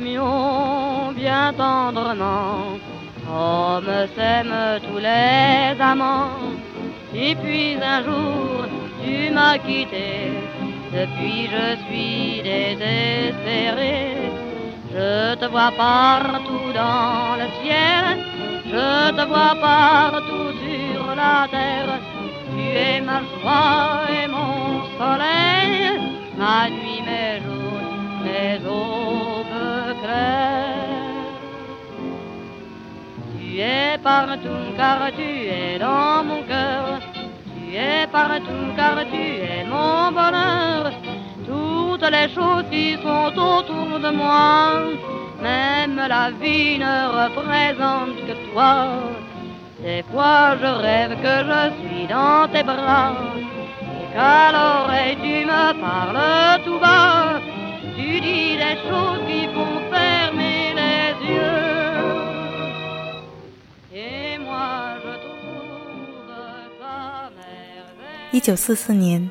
bien tendrement, comme s'aiment tous les amants. Et puis un jour, tu m'as quitté, depuis je suis désespéré. Je te vois partout dans le ciel, je te vois partout sur la terre. Tu es ma joie et mon soleil, ma nuit, mes jours, mes claires. Tu es partout car tu es dans mon cœur. Tu es partout car tu es mon bonheur. Toutes les choses qui sont autour de moi, même la vie ne représente que toi. Des fois je rêve que je suis dans tes bras? Et qu'à l'oreille tu me parles tout bas? Tu dis des choses qui font fermer les yeux. Et moi je trouve ça merveilleux. 一九四四年，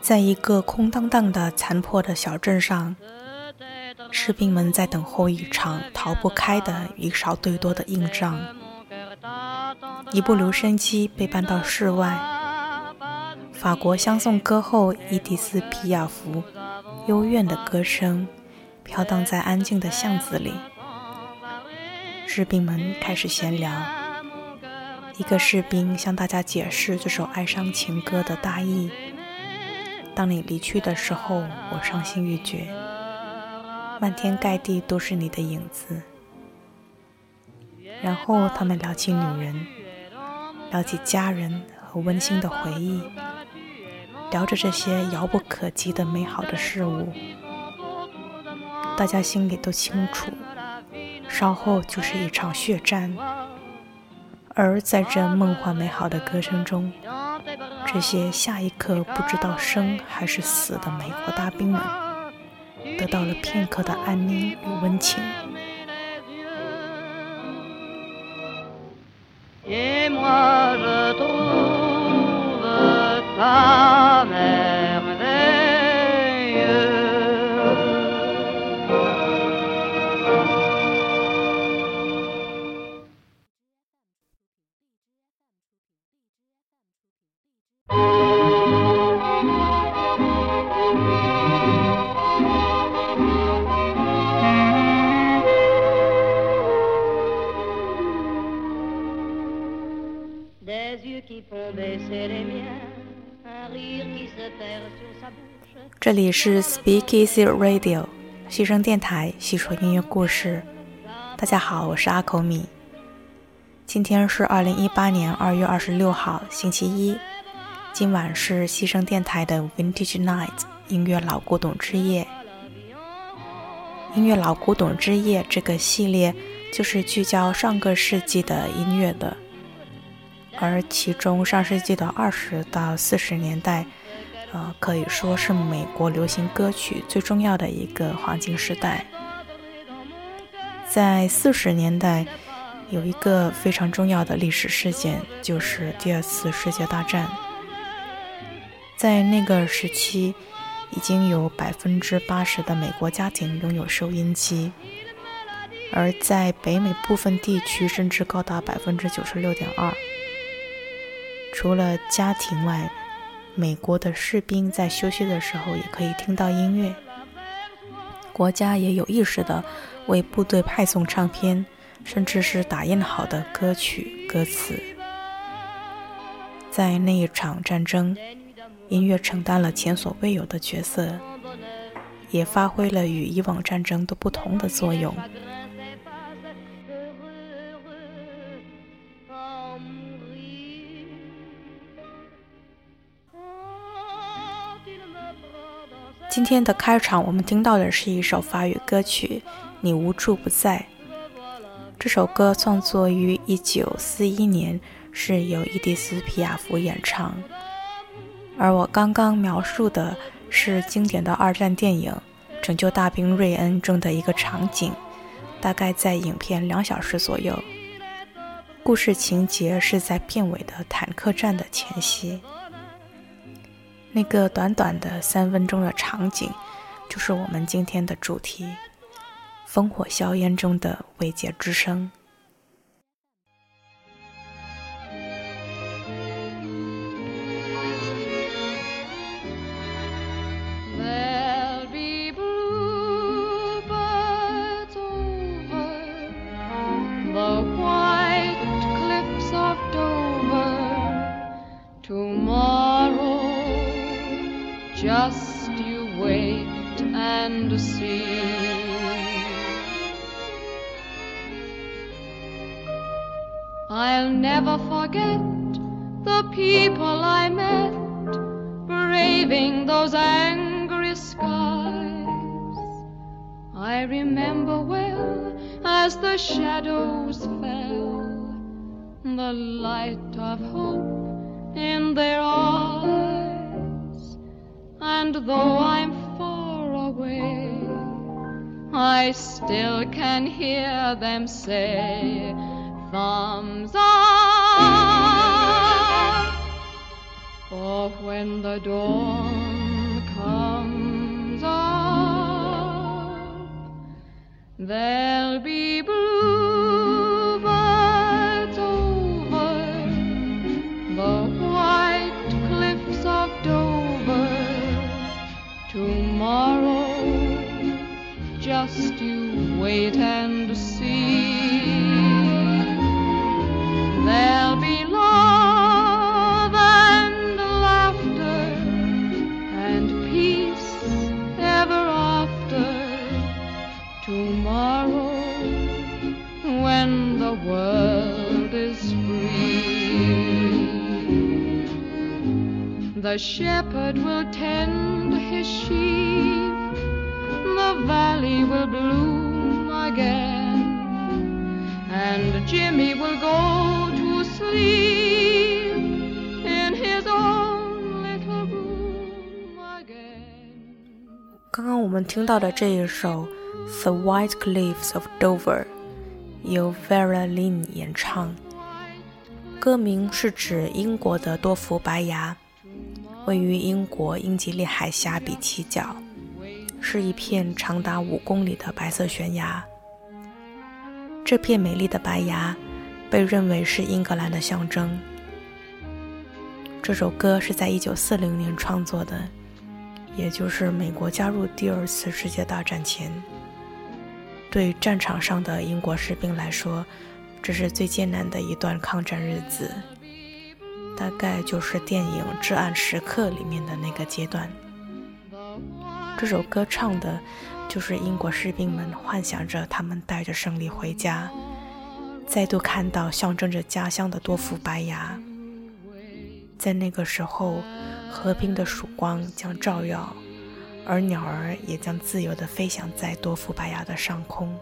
在一个空荡荡的残破的小镇上，士兵们在等候一场逃不开的以少对多的硬仗。一部留声机被搬到室外，法国相送歌后伊迪丝·皮亚福幽怨的歌声飘荡在安静的巷子里。士兵们开始闲聊，一个士兵向大家解释这首哀伤情歌的大意：“当你离去的时候，我伤心欲绝，漫天盖地都是你的影子。”然后他们聊起女人，聊起家人和温馨的回忆，聊着这些遥不可及的美好的事物。大家心里都清楚，稍后就是一场血战。而在这梦幻美好的歌声中，这些下一刻不知道生还是死的美国大兵们，得到了片刻的安宁与温情。love it. 这里是 Speak Easy Radio 西声电台，细说音乐故事。大家好，我是阿口米。今天是二零一八年二月二十六号，星期一。今晚是西声电台的 Vintage Night 音乐老古董之夜。音乐老古董之夜这个系列就是聚焦上个世纪的音乐的，而其中上世纪的二十到四十年代。呃，可以说是美国流行歌曲最重要的一个黄金时代。在四十年代，有一个非常重要的历史事件，就是第二次世界大战。在那个时期，已经有百分之八十的美国家庭拥有收音机，而在北美部分地区，甚至高达百分之九十六点二。除了家庭外，美国的士兵在休息的时候也可以听到音乐。国家也有意识地为部队派送唱片，甚至是打印好的歌曲歌词。在那一场战争，音乐承担了前所未有的角色，也发挥了与以往战争都不同的作用。今天的开场，我们听到的是一首法语歌曲《你无处不在》。这首歌创作于1941年，是由伊迪丝·皮亚福演唱。而我刚刚描述的是经典的二战电影《拯救大兵瑞恩》中的一个场景，大概在影片两小时左右。故事情节是在片尾的坦克战的前夕。那个短短的三分钟的场景，就是我们今天的主题。烽火硝烟中的未解之声。Forget the people I met braving those angry skies. I remember well as the shadows fell, the light of hope in their eyes. And though I'm far away, I still can hear them say, thumbs When the dawn comes up, there'll be bluebirds over the white cliffs of Dover. Tomorrow, just you wait and see. The shepherd will tend his sheep, the valley will bloom again, and Jimmy will go to sleep in his own little room again. 刚刚我们听到的这一首《The White Cliffs of Dover》由 Vera Lynn 演唱，歌名是指英国的多福白牙，位于英国英吉利海峡比奇角，是一片长达五公里的白色悬崖。这片美丽的白崖。被认为是英格兰的象征。这首歌是在1940年创作的，也就是美国加入第二次世界大战前。对战场上的英国士兵来说，这是最艰难的一段抗战日子，大概就是电影《至暗时刻》里面的那个阶段。这首歌唱的，就是英国士兵们幻想着他们带着胜利回家。再度看到象征着家乡的多幅白崖，在那个时候，和平的曙光将照耀，而鸟儿也将自由地飞翔在多幅白崖的上空。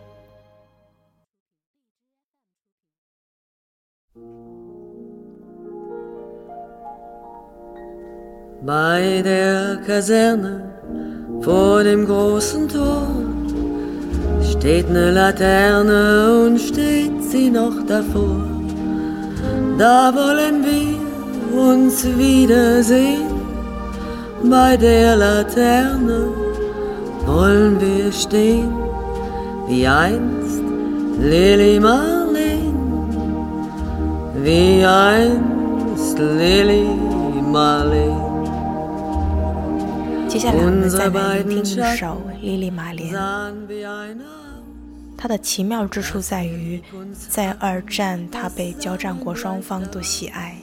Steht ne Laterne und steht sie noch davor. Da wollen wir uns wiedersehen. Bei der Laterne wollen wir stehen, wie einst Lily Marlene, wie einst Lily Marlene. 接下来我们再来聆听一首《莉莉玛莲》。它的奇妙之处在于，在二战，它被交战国双方都喜爱。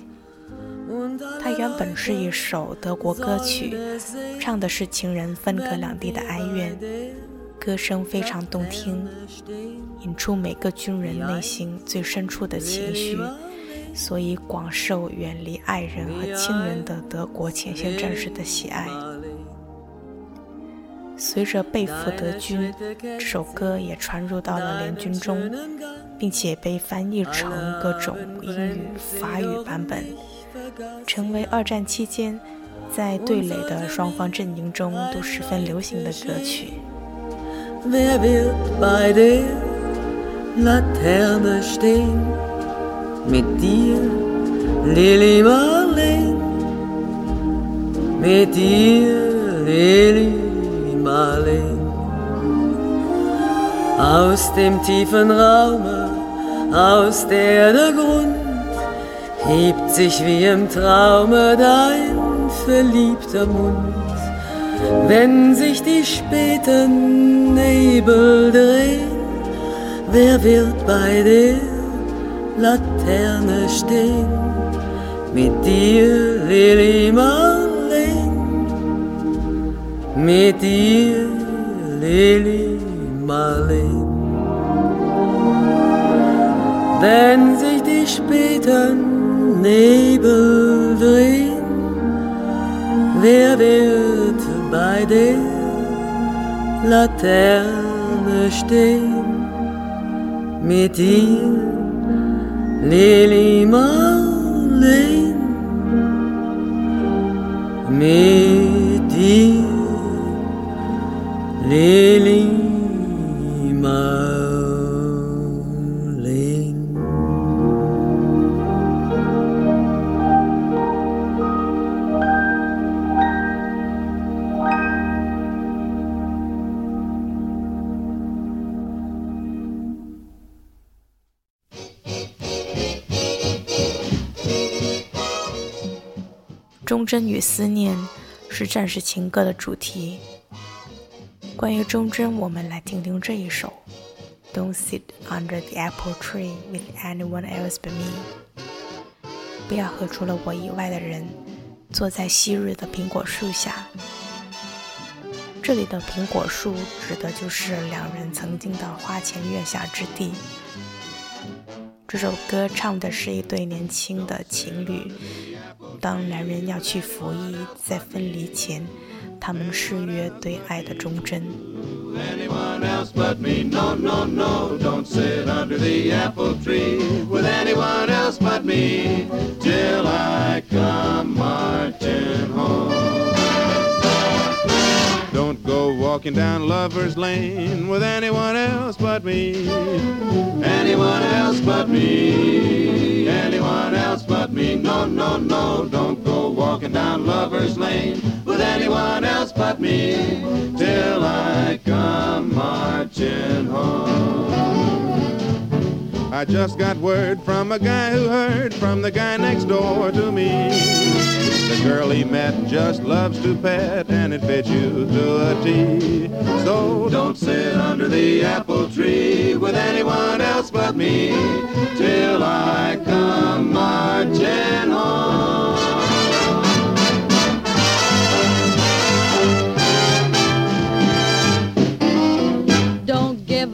它原本是一首德国歌曲，唱的是情人分隔两地的哀怨，歌声非常动听，引出每个军人内心最深处的情绪，所以广受远离爱人和亲人的德国前线战士的喜爱。随着被俘德军，这首歌也传入到了联军中，并且被翻译成各种英语、法语版本，成为二战期间在对垒的双方阵营中都十分流行的歌曲。玛丽，aus dem tiefen Raume, aus der der Grund hebt sich wie im Traume dein verliebter Mund. Wenn sich die späten Nebel drehen, wer wird bei der Laterne stehen? Mit dir, Lili Marleen, mit dir, Lili Marleen. Wenn sich die späten Nebel drehen, wer wird bei der Laterne stehen? Mit dir, Lili Marleen, mit dir, Lili Marleen. 忠贞与思念是战士情歌的主题。关于忠贞，我们来听听这一首《Don't Sit Under the Apple Tree with Anyone Else But Me》。不要和除了我以外的人坐在昔日的苹果树下。这里的苹果树指的就是两人曾经的花前月下之地。这首歌唱的是一对年轻的情侣，当男人要去服役，在分离前，他们誓约对爱的忠贞。 anyone else but me. No, no, no, don't sit under the apple tree with anyone else but me till I come marching home. Walking down Lover's Lane with anyone else but me. Anyone else but me. Anyone else but me. No, no, no, don't go walking down Lover's Lane with anyone else but me till I come marching home. I just got word from a guy who heard from the guy next door to me. The girl he met just loves to pet and it fits you to a T. So don't sit under the apple tree with anyone else but me till I come marching home.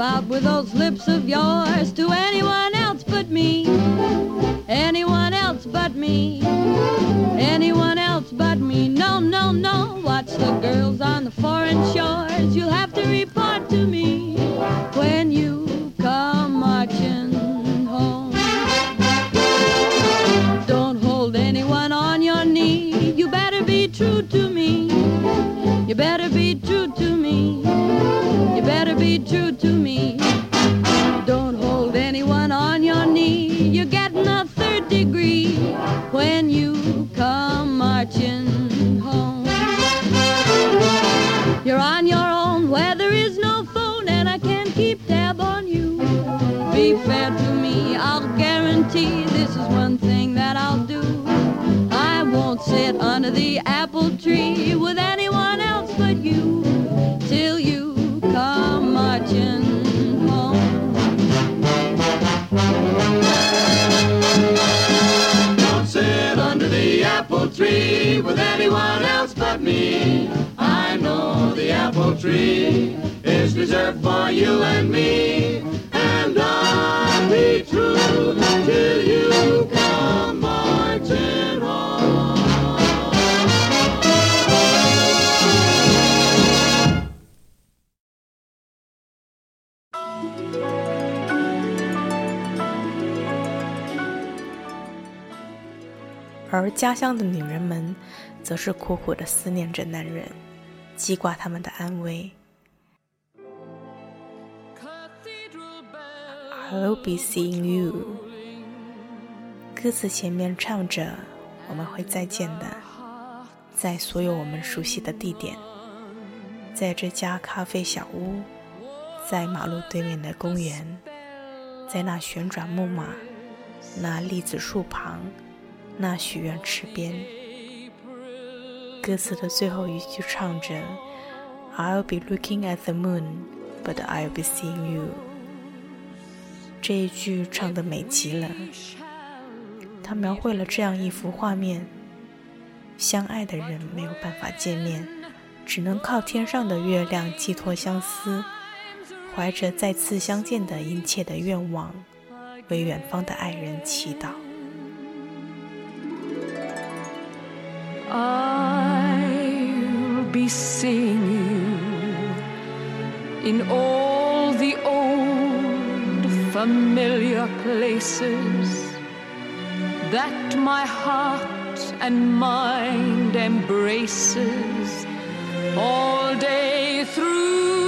Don't out with those lips of yours to anyone else but me. Anyone else but me. Anyone else but me. No, no, no. Watch the girls on the foreign shores. You'll have to report to me when you come marching home. Don't hold anyone on your knee. You better be true to me. You better be true to me. You better be true to me. Keep tab on you. Be fair to me, I'll guarantee this is one thing that I'll do. I won't sit under the apple tree with anyone else but you till you come marching home. Don't sit under the apple tree with anyone else but me. I know the apple tree reserved for you and me. And I'll be true till you come marching home. 而家乡的女人们，则是苦苦的思念着男人，记挂他们的安危。I'll be seeing you。歌词前面唱着：“我们会再见的，在所有我们熟悉的地点，在这家咖啡小屋，在马路对面的公园，在那旋转木马、那栗子树旁、那许愿池边。歌词的最后一句唱着：“I'll be looking at the moon, but I'll be seeing you。”这一句唱得美极了，它描绘了这样一幅画面：相爱的人没有办法见面，只能靠天上的月亮寄托相思。怀着再次相见的殷切的愿望，为远方的爱人祈祷。I'll be seeing you in all the familiar places that my heart and mind embraces all day through.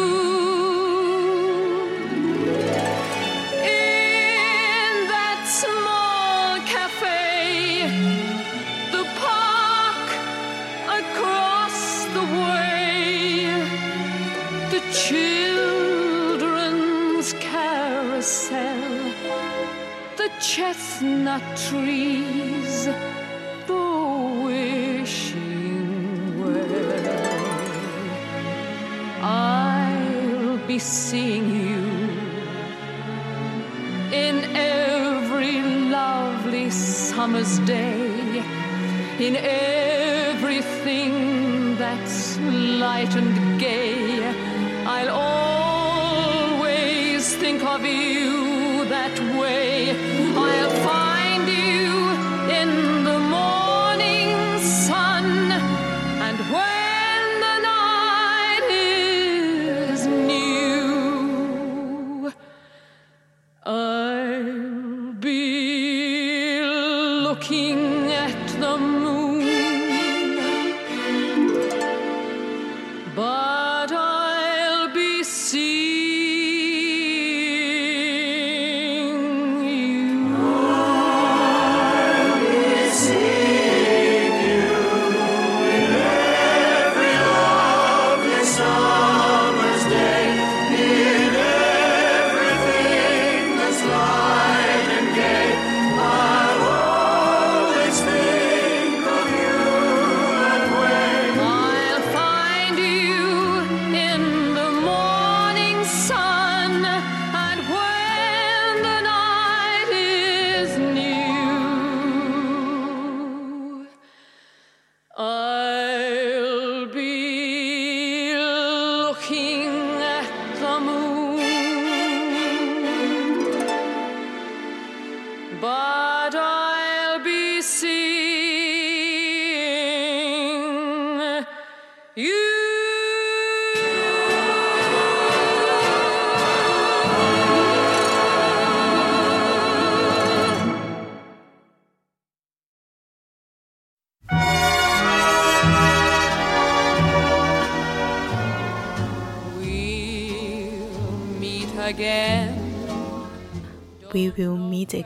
Chestnut trees, the wishing well. I'll be seeing you in every lovely summer's day, in everything that's light and gay.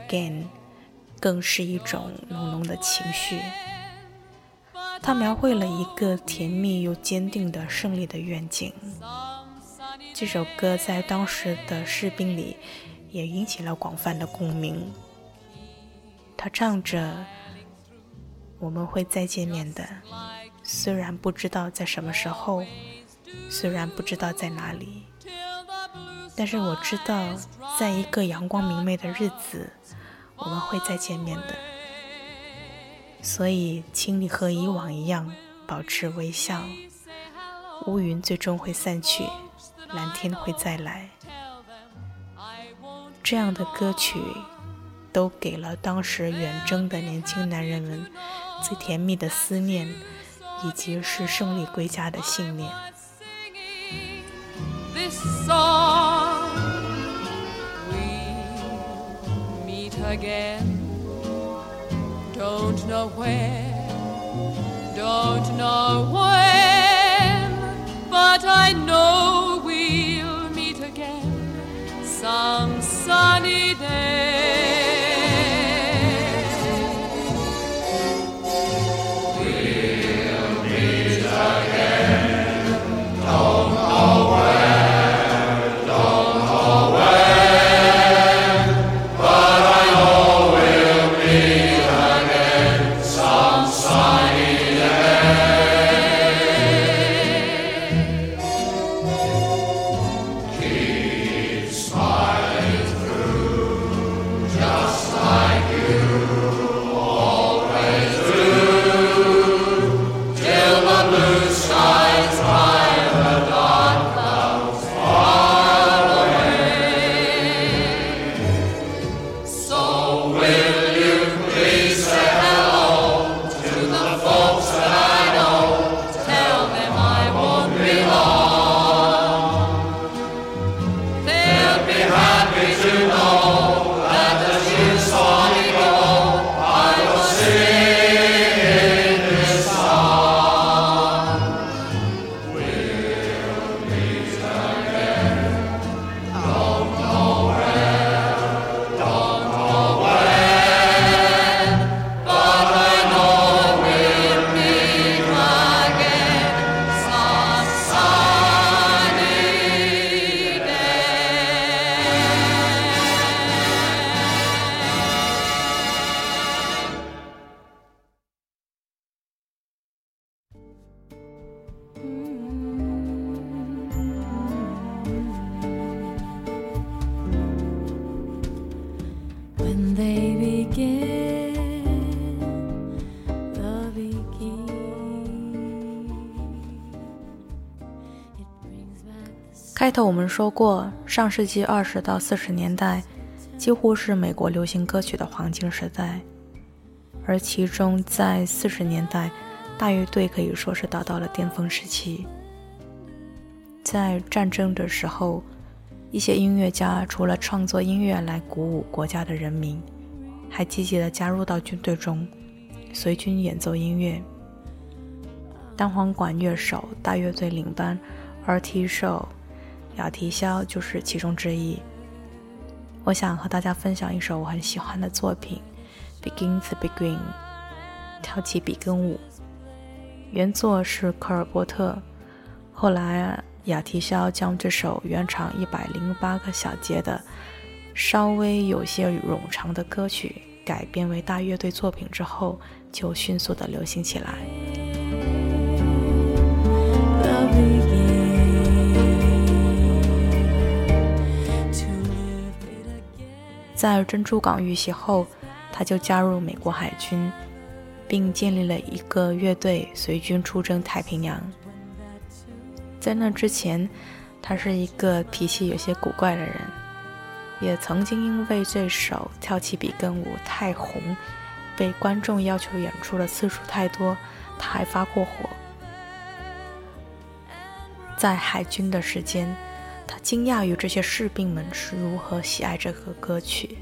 again，更是一种浓浓的情绪。它描绘了一个甜蜜又坚定的胜利的愿景。这首歌在当时的士兵里也引起了广泛的共鸣。他唱着：“我们会再见面的，虽然不知道在什么时候，虽然不知道在哪里，但是我知道，在一个阳光明媚的日子，我们会再见面的。所以，请你和以往一样保持微笑。乌云最终会散去，蓝天会再来。这样的歌曲，都给了当时远征的年轻男人们最甜蜜的思念，以及是胜利归家的信念。Again. Don't know where, don't know when, but I know we'll meet again some sunny day. The 开头我们说过，上世纪二十到四十年代几乎是美国流行歌曲的黄金时代，而其中在四十年代，大乐队可以说是达到了巅峰时期。在战争的时候，一些音乐家除了创作音乐来鼓舞国家的人民，还积极地加入到军队中，随军演奏音乐。单簧管乐手、大乐队领班、二踢手、雅提肖就是其中之一。我想和大家分享一首我很喜欢的作品《Begin the Begin》，跳起比根舞。原作是科尔波特，后来雅提肖将这首原长一百零八个小节的、稍微有些冗长的歌曲改编为大乐队作品之后，就迅速的流行起来。在珍珠港遇袭后，他就加入美国海军，并建立了一个乐队，随军出征太平洋。在那之前，他是一个脾气有些古怪的人，也曾经因为这首《跳起比根舞》太红，被观众要求演出的次数太多，他还发过火。在海军的时间，他惊讶于这些士兵们是如何喜爱这个歌曲。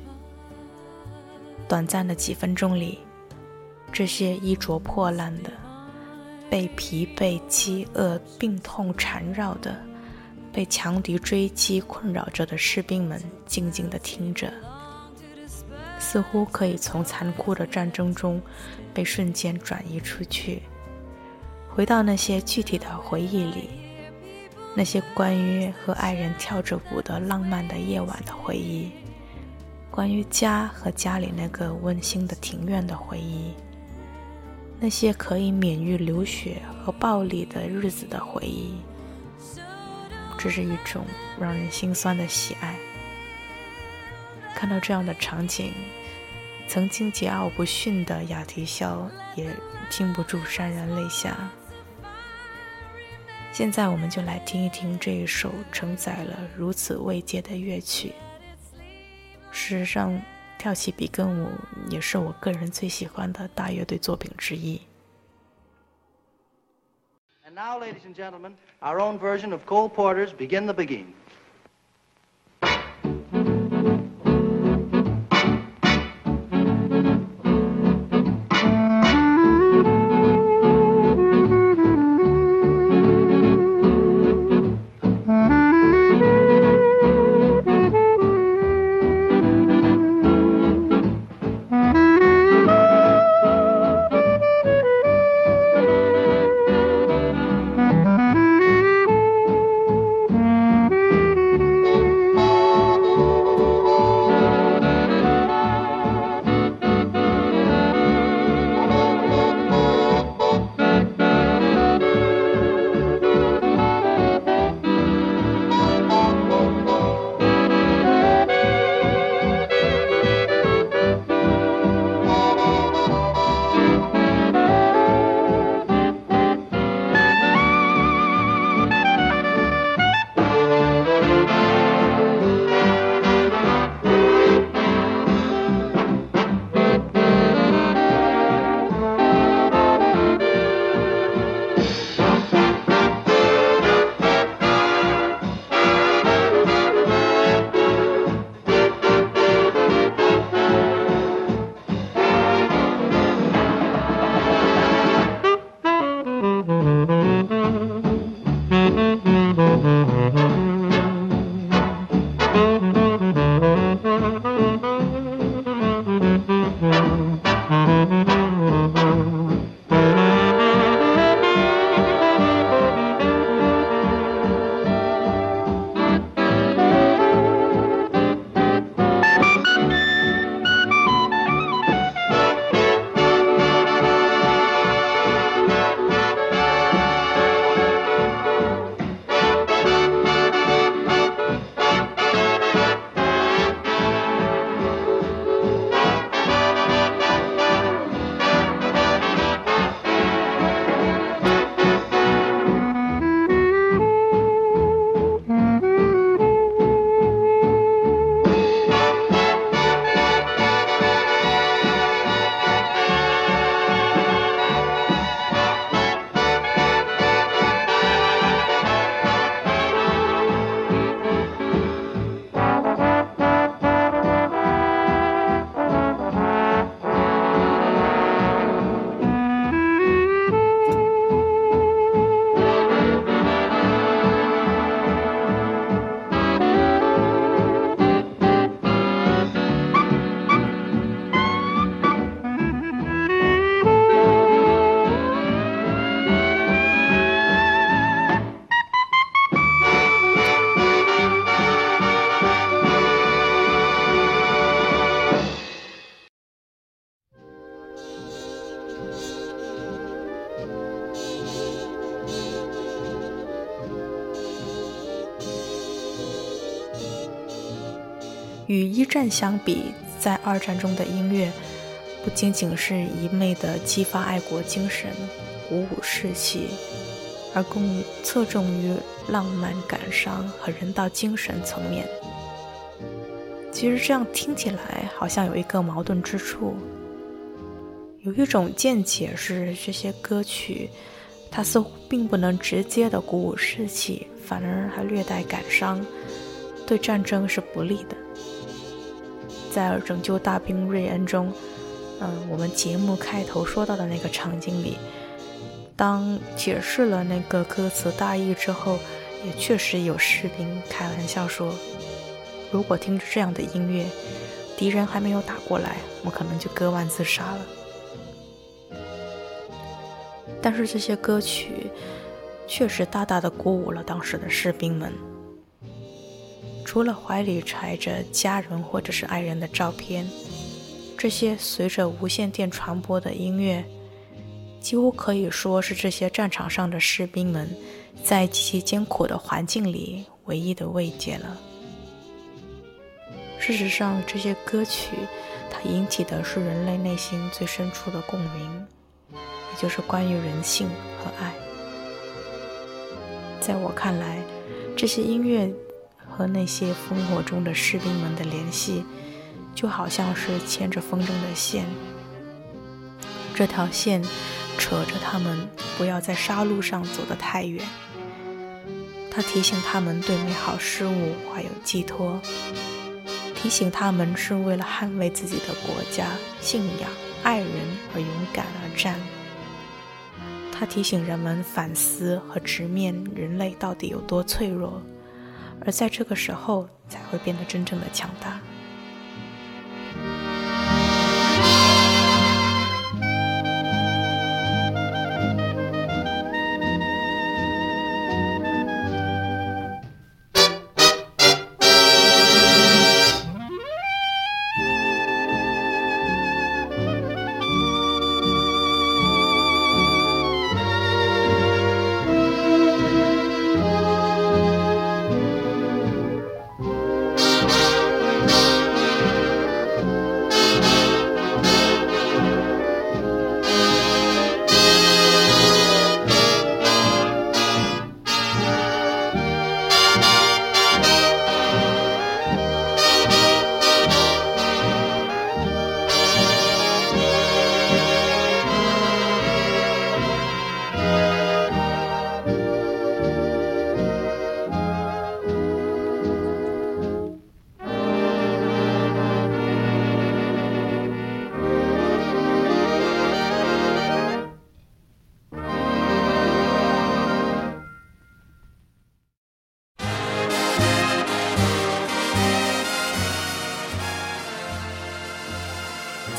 短暂的几分钟里，这些衣着破烂的、被疲惫、饥饿、病痛缠绕的、被强敌追击困扰着的士兵们，静静地听着，似乎可以从残酷的战争中被瞬间转移出去，回到那些具体的回忆里。那些关于和爱人跳着舞的浪漫的夜晚的回忆，关于家和家里那个温馨的庭院的回忆，那些可以免于流血和暴力的日子的回忆，这是一种让人心酸的喜爱。看到这样的场景，曾经桀骜不驯的雅提肖也禁不住潸然泪下。现在我们就来听一听这一首承载了如此慰藉的乐曲。事实上，跳起比根舞也是我个人最喜欢的大乐队作品之一。And now, ladies and gentlemen, our own version of Cole Porter's Begin the Begin. 与一战相比，在二战中的音乐不仅仅是一味的激发爱国精神、鼓舞士气，而更侧重于浪漫感伤和人道精神层面。其实这样听起来好像有一个矛盾之处。有一种见解是，这些歌曲它似乎并不能直接的鼓舞士气，反而还略带感伤，对战争是不利的。在《拯救大兵瑞恩》中，嗯，我们节目开头说到的那个场景里，当解释了那个歌词大意之后，也确实有士兵开玩笑说：“如果听着这样的音乐，敌人还没有打过来，我可能就割腕自杀了。”但是这些歌曲确实大大的鼓舞了当时的士兵们。除了怀里揣着家人或者是爱人的照片，这些随着无线电传播的音乐，几乎可以说是这些战场上的士兵们在极其艰苦的环境里唯一的慰藉了。事实上，这些歌曲它引起的是人类内心最深处的共鸣，也就是关于人性和爱。在我看来，这些音乐。和那些烽火中的士兵们的联系，就好像是牵着风筝的线。这条线扯着他们不要在杀戮上走得太远。它提醒他们对美好事物怀有寄托，提醒他们是为了捍卫自己的国家、信仰、爱人而勇敢而战。它提醒人们反思和直面人类到底有多脆弱。而在这个时候，才会变得真正的强大。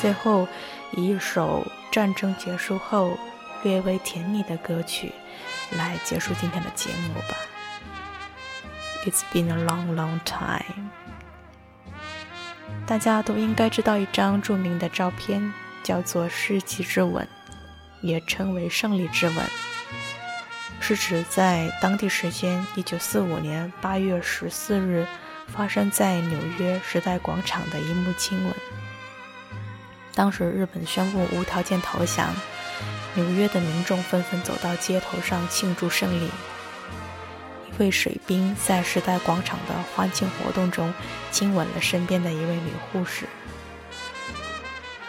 最后，以一首战争结束后略微甜蜜的歌曲来结束今天的节目吧。It's been a long, long time。大家都应该知道一张著名的照片，叫做“世纪之吻”，也称为“胜利之吻”，是指在当地时间1945年8月14日发生在纽约时代广场的一幕亲吻。当时日本宣布无条件投降，纽约的民众纷纷走到街头上庆祝胜利。一位水兵在时代广场的欢庆活动中亲吻了身边的一位女护士。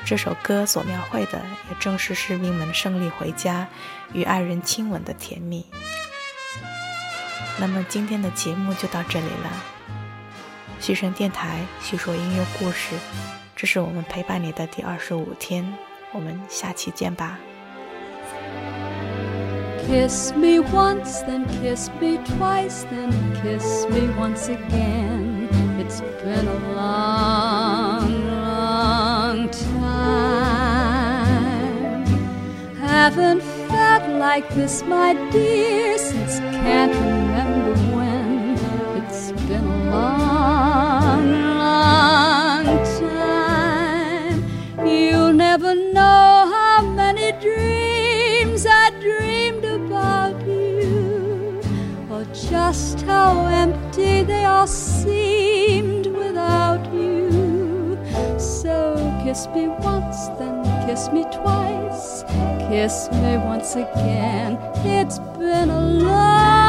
这首歌所描绘的也正是士兵们胜利回家与爱人亲吻的甜蜜。那么今天的节目就到这里了，西城电台叙说音乐故事。这是我们陪伴你的第二十五天，我们下期见吧。Kiss me once, then kiss me twice, then kiss me once again. It's been a long, long time. Haven't felt like this, my dear, since can't remember when. It's been a long, long never know how many dreams I dreamed about you, or just how empty they all seemed without you. So kiss me once, then kiss me twice. Kiss me once again. It's been a long